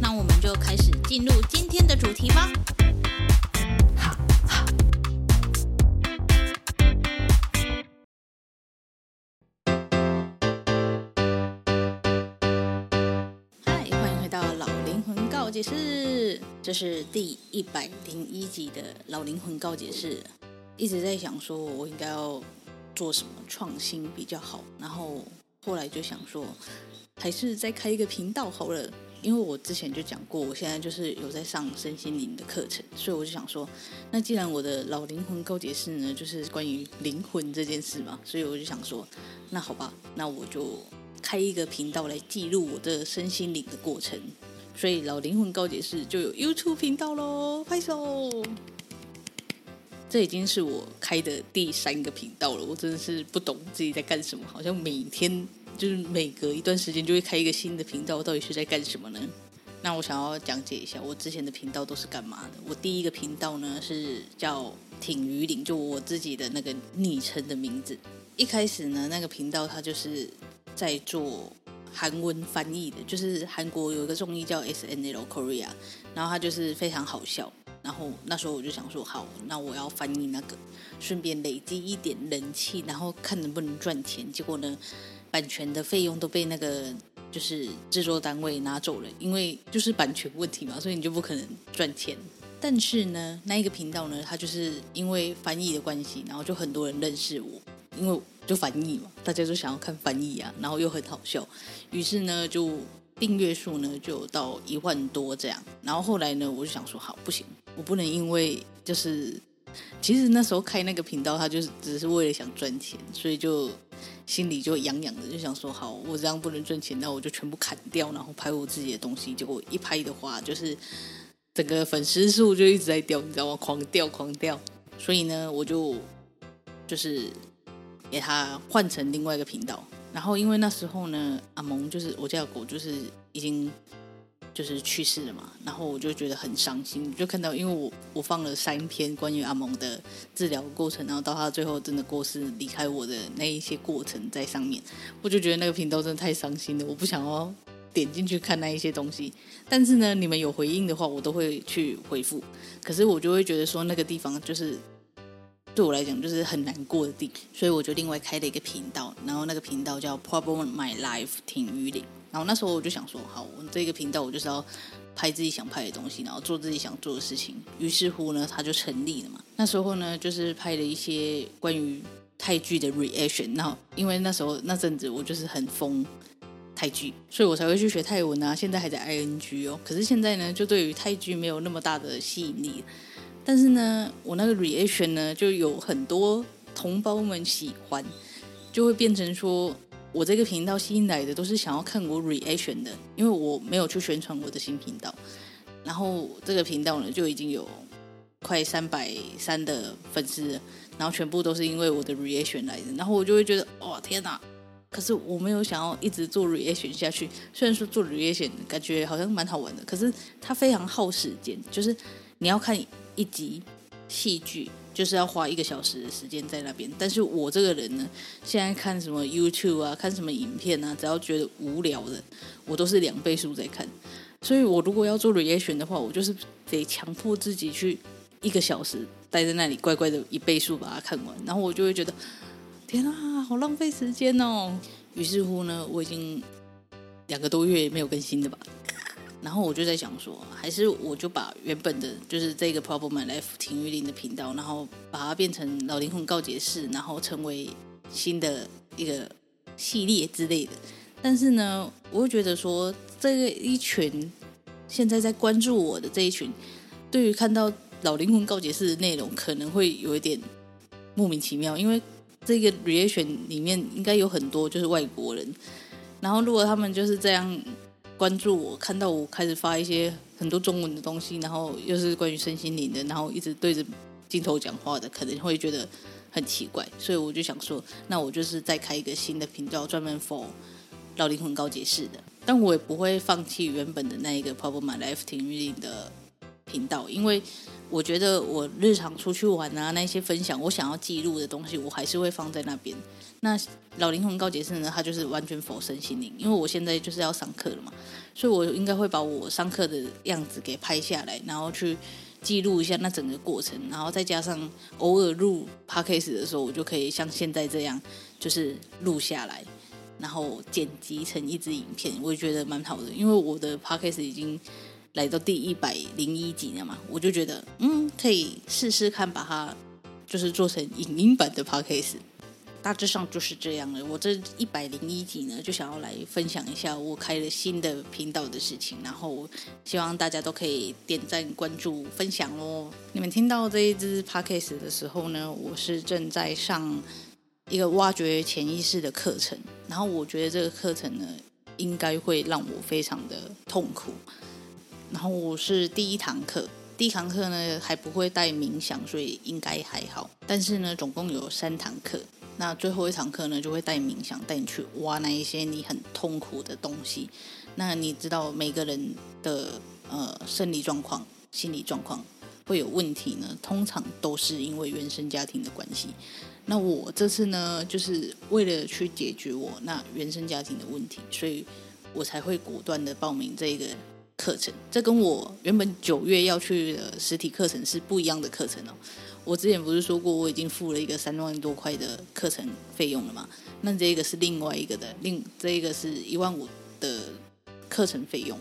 那我们就开始进入今天的主题吧。好，嗨，欢迎回到老灵魂告解室，这是第一百零一集的老灵魂告解室。一直在想说，我应该要做什么创新比较好，然后后来就想说，还是再开一个频道好了。因为我之前就讲过，我现在就是有在上身心灵的课程，所以我就想说，那既然我的老灵魂告解室呢，就是关于灵魂这件事嘛，所以我就想说，那好吧，那我就开一个频道来记录我的身心灵的过程。所以老灵魂告解室就有 YouTube 频道喽，拍手！这已经是我开的第三个频道了，我真的是不懂自己在干什么，好像每天。就是每隔一段时间就会开一个新的频道，到底是在干什么呢？那我想要讲解一下我之前的频道都是干嘛的。我第一个频道呢是叫挺鱼岭，就我自己的那个昵称的名字。一开始呢，那个频道它就是在做韩文翻译的，就是韩国有一个综艺叫 SNL Korea，然后它就是非常好笑。然后那时候我就想说，好，那我要翻译那个，顺便累积一点人气，然后看能不能赚钱。结果呢？版权的费用都被那个就是制作单位拿走了，因为就是版权问题嘛，所以你就不可能赚钱。但是呢，那一个频道呢，它就是因为翻译的关系，然后就很多人认识我，因为就翻译嘛，大家都想要看翻译啊，然后又很好笑，于是呢，就订阅数呢就到一万多这样。然后后来呢，我就想说，好，不行，我不能因为就是。其实那时候开那个频道，他就是只是为了想赚钱，所以就心里就痒痒的，就想说好，我这样不能赚钱，那我就全部砍掉，然后拍我自己的东西。结果一拍的话，就是整个粉丝数就一直在掉，你知道吗？狂掉，狂掉。所以呢，我就就是给他换成另外一个频道。然后因为那时候呢，阿蒙就是我家的狗，就是已经。就是去世了嘛，然后我就觉得很伤心，就看到因为我我放了三篇关于阿蒙的治疗过程，然后到他最后真的过世离开我的那一些过程在上面，我就觉得那个频道真的太伤心了，我不想要点进去看那一些东西。但是呢，你们有回应的话，我都会去回复。可是我就会觉得说那个地方就是对我来讲就是很难过的地，所以我就另外开了一个频道，然后那个频道叫 Problem My Life 挺鱼岭。然后那时候我就想说，好，我们这个频道我就是要拍自己想拍的东西，然后做自己想做的事情。于是乎呢，它就成立了嘛。那时候呢，就是拍了一些关于泰剧的 reaction。然后因为那时候那阵子我就是很疯泰剧，所以我才会去学泰文啊。现在还在 ing 哦。可是现在呢，就对于泰剧没有那么大的吸引力。但是呢，我那个 reaction 呢，就有很多同胞们喜欢，就会变成说。我这个频道吸引来的都是想要看我 reaction 的，因为我没有去宣传我的新频道，然后这个频道呢就已经有快三百三的粉丝，然后全部都是因为我的 reaction 来的，然后我就会觉得哇天哪！可是我没有想要一直做 reaction 下去，虽然说做 reaction 感觉好像蛮好玩的，可是它非常耗时间，就是你要看一集戏剧。就是要花一个小时的时间在那边，但是我这个人呢，现在看什么 YouTube 啊，看什么影片啊，只要觉得无聊的，我都是两倍速在看。所以我如果要做 reaction 的话，我就是得强迫自己去一个小时待在那里，乖乖的一倍速把它看完，然后我就会觉得，天啊，好浪费时间哦。于是乎呢，我已经两个多月没有更新了吧。然后我就在想说，还是我就把原本的就是这个 Problem My Life 挺鱼岭的频道，然后把它变成老灵魂告解室，然后成为新的一个系列之类的。但是呢，我会觉得说，这个一群现在在关注我的这一群，对于看到老灵魂告解室的内容，可能会有一点莫名其妙，因为这个 reaction 里面应该有很多就是外国人，然后如果他们就是这样。关注我，看到我开始发一些很多中文的东西，然后又是关于身心灵的，然后一直对着镜头讲话的，可能会觉得很奇怪，所以我就想说，那我就是再开一个新的频道，专门 for 老灵魂高解释的，但我也不会放弃原本的那一个 Pop My Life 停运的频道，因为我觉得我日常出去玩啊，那些分享我想要记录的东西，我还是会放在那边。那老灵魂高解释呢？它就是完全否身心灵，因为我现在就是要上课了嘛，所以我应该会把我上课的样子给拍下来，然后去记录一下那整个过程，然后再加上偶尔录 podcast 的时候，我就可以像现在这样，就是录下来，然后剪辑成一支影片，我也觉得蛮好的，因为我的 podcast 已经来到第一百零一集了嘛，我就觉得嗯，可以试试看把它就是做成影音版的 podcast。大致上就是这样了。我这一百零一集呢，就想要来分享一下我开了新的频道的事情，然后希望大家都可以点赞、关注、分享哦。你们听到这一支 podcast 的时候呢，我是正在上一个挖掘潜意识的课程，然后我觉得这个课程呢，应该会让我非常的痛苦。然后我是第一堂课，第一堂课呢还不会带冥想，所以应该还好。但是呢，总共有三堂课。那最后一堂课呢，就会带冥想，带你去挖那一些你很痛苦的东西。那你知道每个人的呃生理状况、心理状况会有问题呢，通常都是因为原生家庭的关系。那我这次呢，就是为了去解决我那原生家庭的问题，所以我才会果断的报名这个课程。这跟我原本九月要去的实体课程是不一样的课程哦。我之前不是说过我已经付了一个三万多块的课程费用了吗？那这个是另外一个的，另这一个是一万五的课程费用。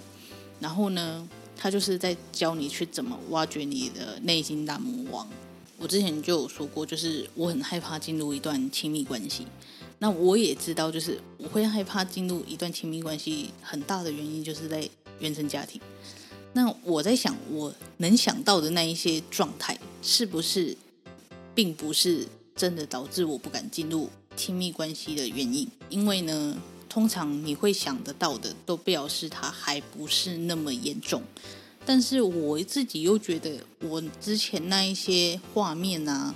然后呢，他就是在教你去怎么挖掘你的内心大魔王。我之前就有说过，就是我很害怕进入一段亲密关系。那我也知道，就是我会害怕进入一段亲密关系，很大的原因就是在原生家庭。那我在想，我能想到的那一些状态，是不是并不是真的导致我不敢进入亲密关系的原因？因为呢，通常你会想得到的，都表示它还不是那么严重。但是我自己又觉得，我之前那一些画面啊，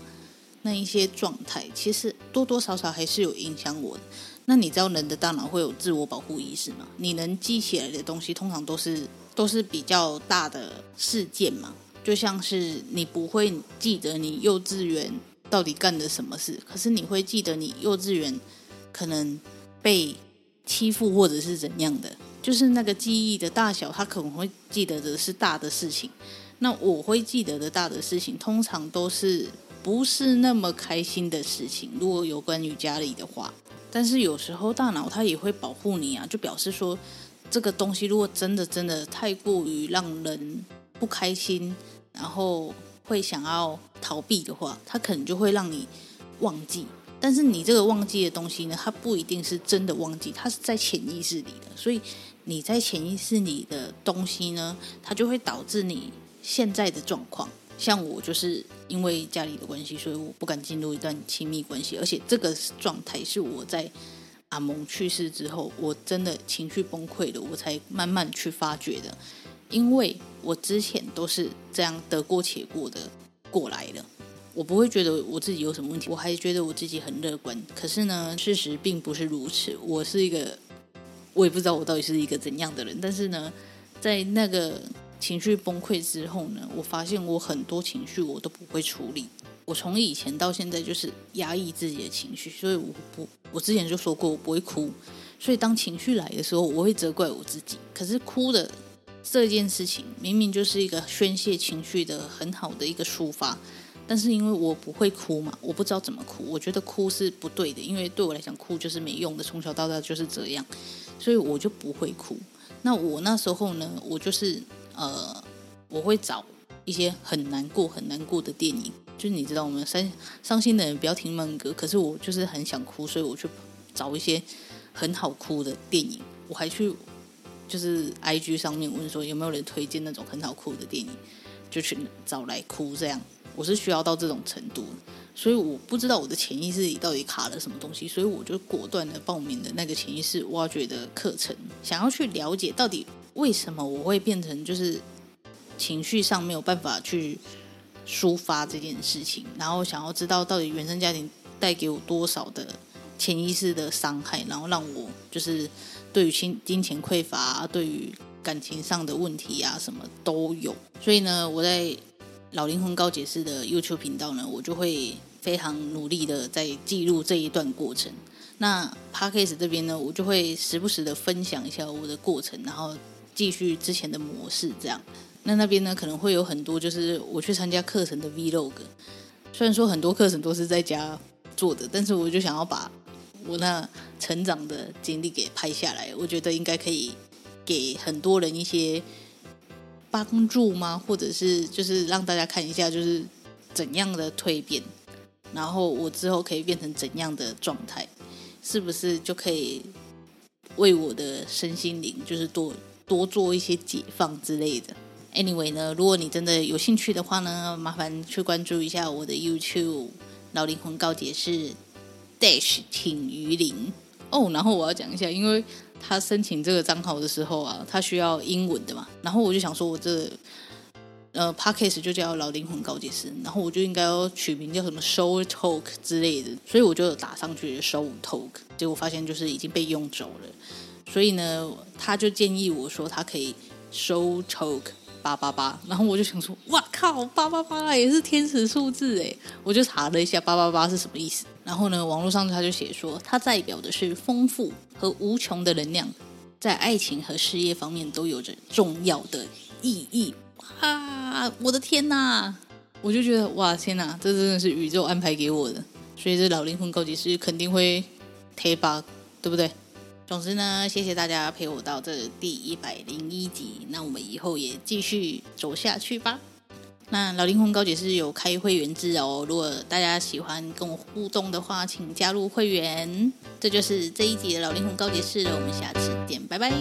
那一些状态，其实多多少少还是有影响我的。那你知道人的大脑会有自我保护意识吗？你能记起来的东西，通常都是。都是比较大的事件嘛，就像是你不会记得你幼稚园到底干了什么事，可是你会记得你幼稚园可能被欺负或者是怎样的，就是那个记忆的大小，他可能会记得的是大的事情。那我会记得的大的事情，通常都是不是那么开心的事情。如果有关于家里的话，但是有时候大脑它也会保护你啊，就表示说。这个东西如果真的真的太过于让人不开心，然后会想要逃避的话，它可能就会让你忘记。但是你这个忘记的东西呢，它不一定是真的忘记，它是在潜意识里的。所以你在潜意识里的东西呢，它就会导致你现在的状况。像我就是因为家里的关系，所以我不敢进入一段亲密关系，而且这个状态是我在。阿蒙去世之后，我真的情绪崩溃了，我才慢慢去发觉的。因为我之前都是这样得过且过的过来的，我不会觉得我自己有什么问题，我还觉得我自己很乐观。可是呢，事实并不是如此。我是一个，我也不知道我到底是一个怎样的人。但是呢，在那个情绪崩溃之后呢，我发现我很多情绪我都不会处理。我从以前到现在就是压抑自己的情绪，所以我不，我之前就说过我不会哭，所以当情绪来的时候，我会责怪我自己。可是哭的这件事情明明就是一个宣泄情绪的很好的一个抒发，但是因为我不会哭嘛，我不知道怎么哭，我觉得哭是不对的，因为对我来讲哭就是没用的，从小到大就是这样，所以我就不会哭。那我那时候呢，我就是呃，我会找一些很难过、很难过的电影。就是你知道，我们伤伤心的人不要听慢歌。可是我就是很想哭，所以我去找一些很好哭的电影。我还去就是 IG 上面问说有没有人推荐那种很好哭的电影，就去找来哭。这样我是需要到这种程度。所以我不知道我的潜意识里到底卡了什么东西，所以我就果断的报名了那个潜意识挖掘的课程，想要去了解到底为什么我会变成就是情绪上没有办法去抒发这件事情，然后想要知道到底原生家庭带给我多少的潜意识的伤害，然后让我就是对于金金钱匮乏，对于感情上的问题啊，什么都有。所以呢，我在老灵魂高解释的 YouTube 频道呢，我就会非常努力的在记录这一段过程。那 Podcast 这边呢，我就会时不时的分享一下我的过程，然后继续之前的模式这样。那那边呢，可能会有很多就是我去参加课程的 Vlog。虽然说很多课程都是在家做的，但是我就想要把我那成长的经历给拍下来，我觉得应该可以给很多人一些帮助吗？或者是就是让大家看一下，就是怎样的蜕变，然后我之后可以变成怎样的状态，是不是就可以为我的身心灵就是多多做一些解放之类的？Anyway 呢，如果你真的有兴趣的话呢，麻烦去关注一下我的 YouTube 老灵魂告解室 Dash 挺鱼鳞哦。然后我要讲一下，因为他申请这个账号的时候啊，他需要英文的嘛。然后我就想说，我这呃 Podcast 就叫老灵魂告解室，然后我就应该要取名叫什么 Show Talk 之类的，所以我就打上去 Show Talk，结果发现就是已经被用走了。所以呢，他就建议我说，他可以 Soul Talk。八八八，然后我就想说，哇靠，八八八也是天使数字哎！我就查了一下八八八是什么意思，然后呢，网络上他就写说，它代表的是丰富和无穷的能量，在爱情和事业方面都有着重要的意义。啊，我的天哪！我就觉得哇，天哪，这真的是宇宙安排给我的，所以这老灵魂告解室肯定会贴吧，对不对？总之呢，谢谢大家陪我到这第一百零一集，那我们以后也继续走下去吧。那老灵魂高解是有开会员制哦，如果大家喜欢跟我互动的话，请加入会员。这就是这一集的老灵魂高解室，我们下次见，拜拜。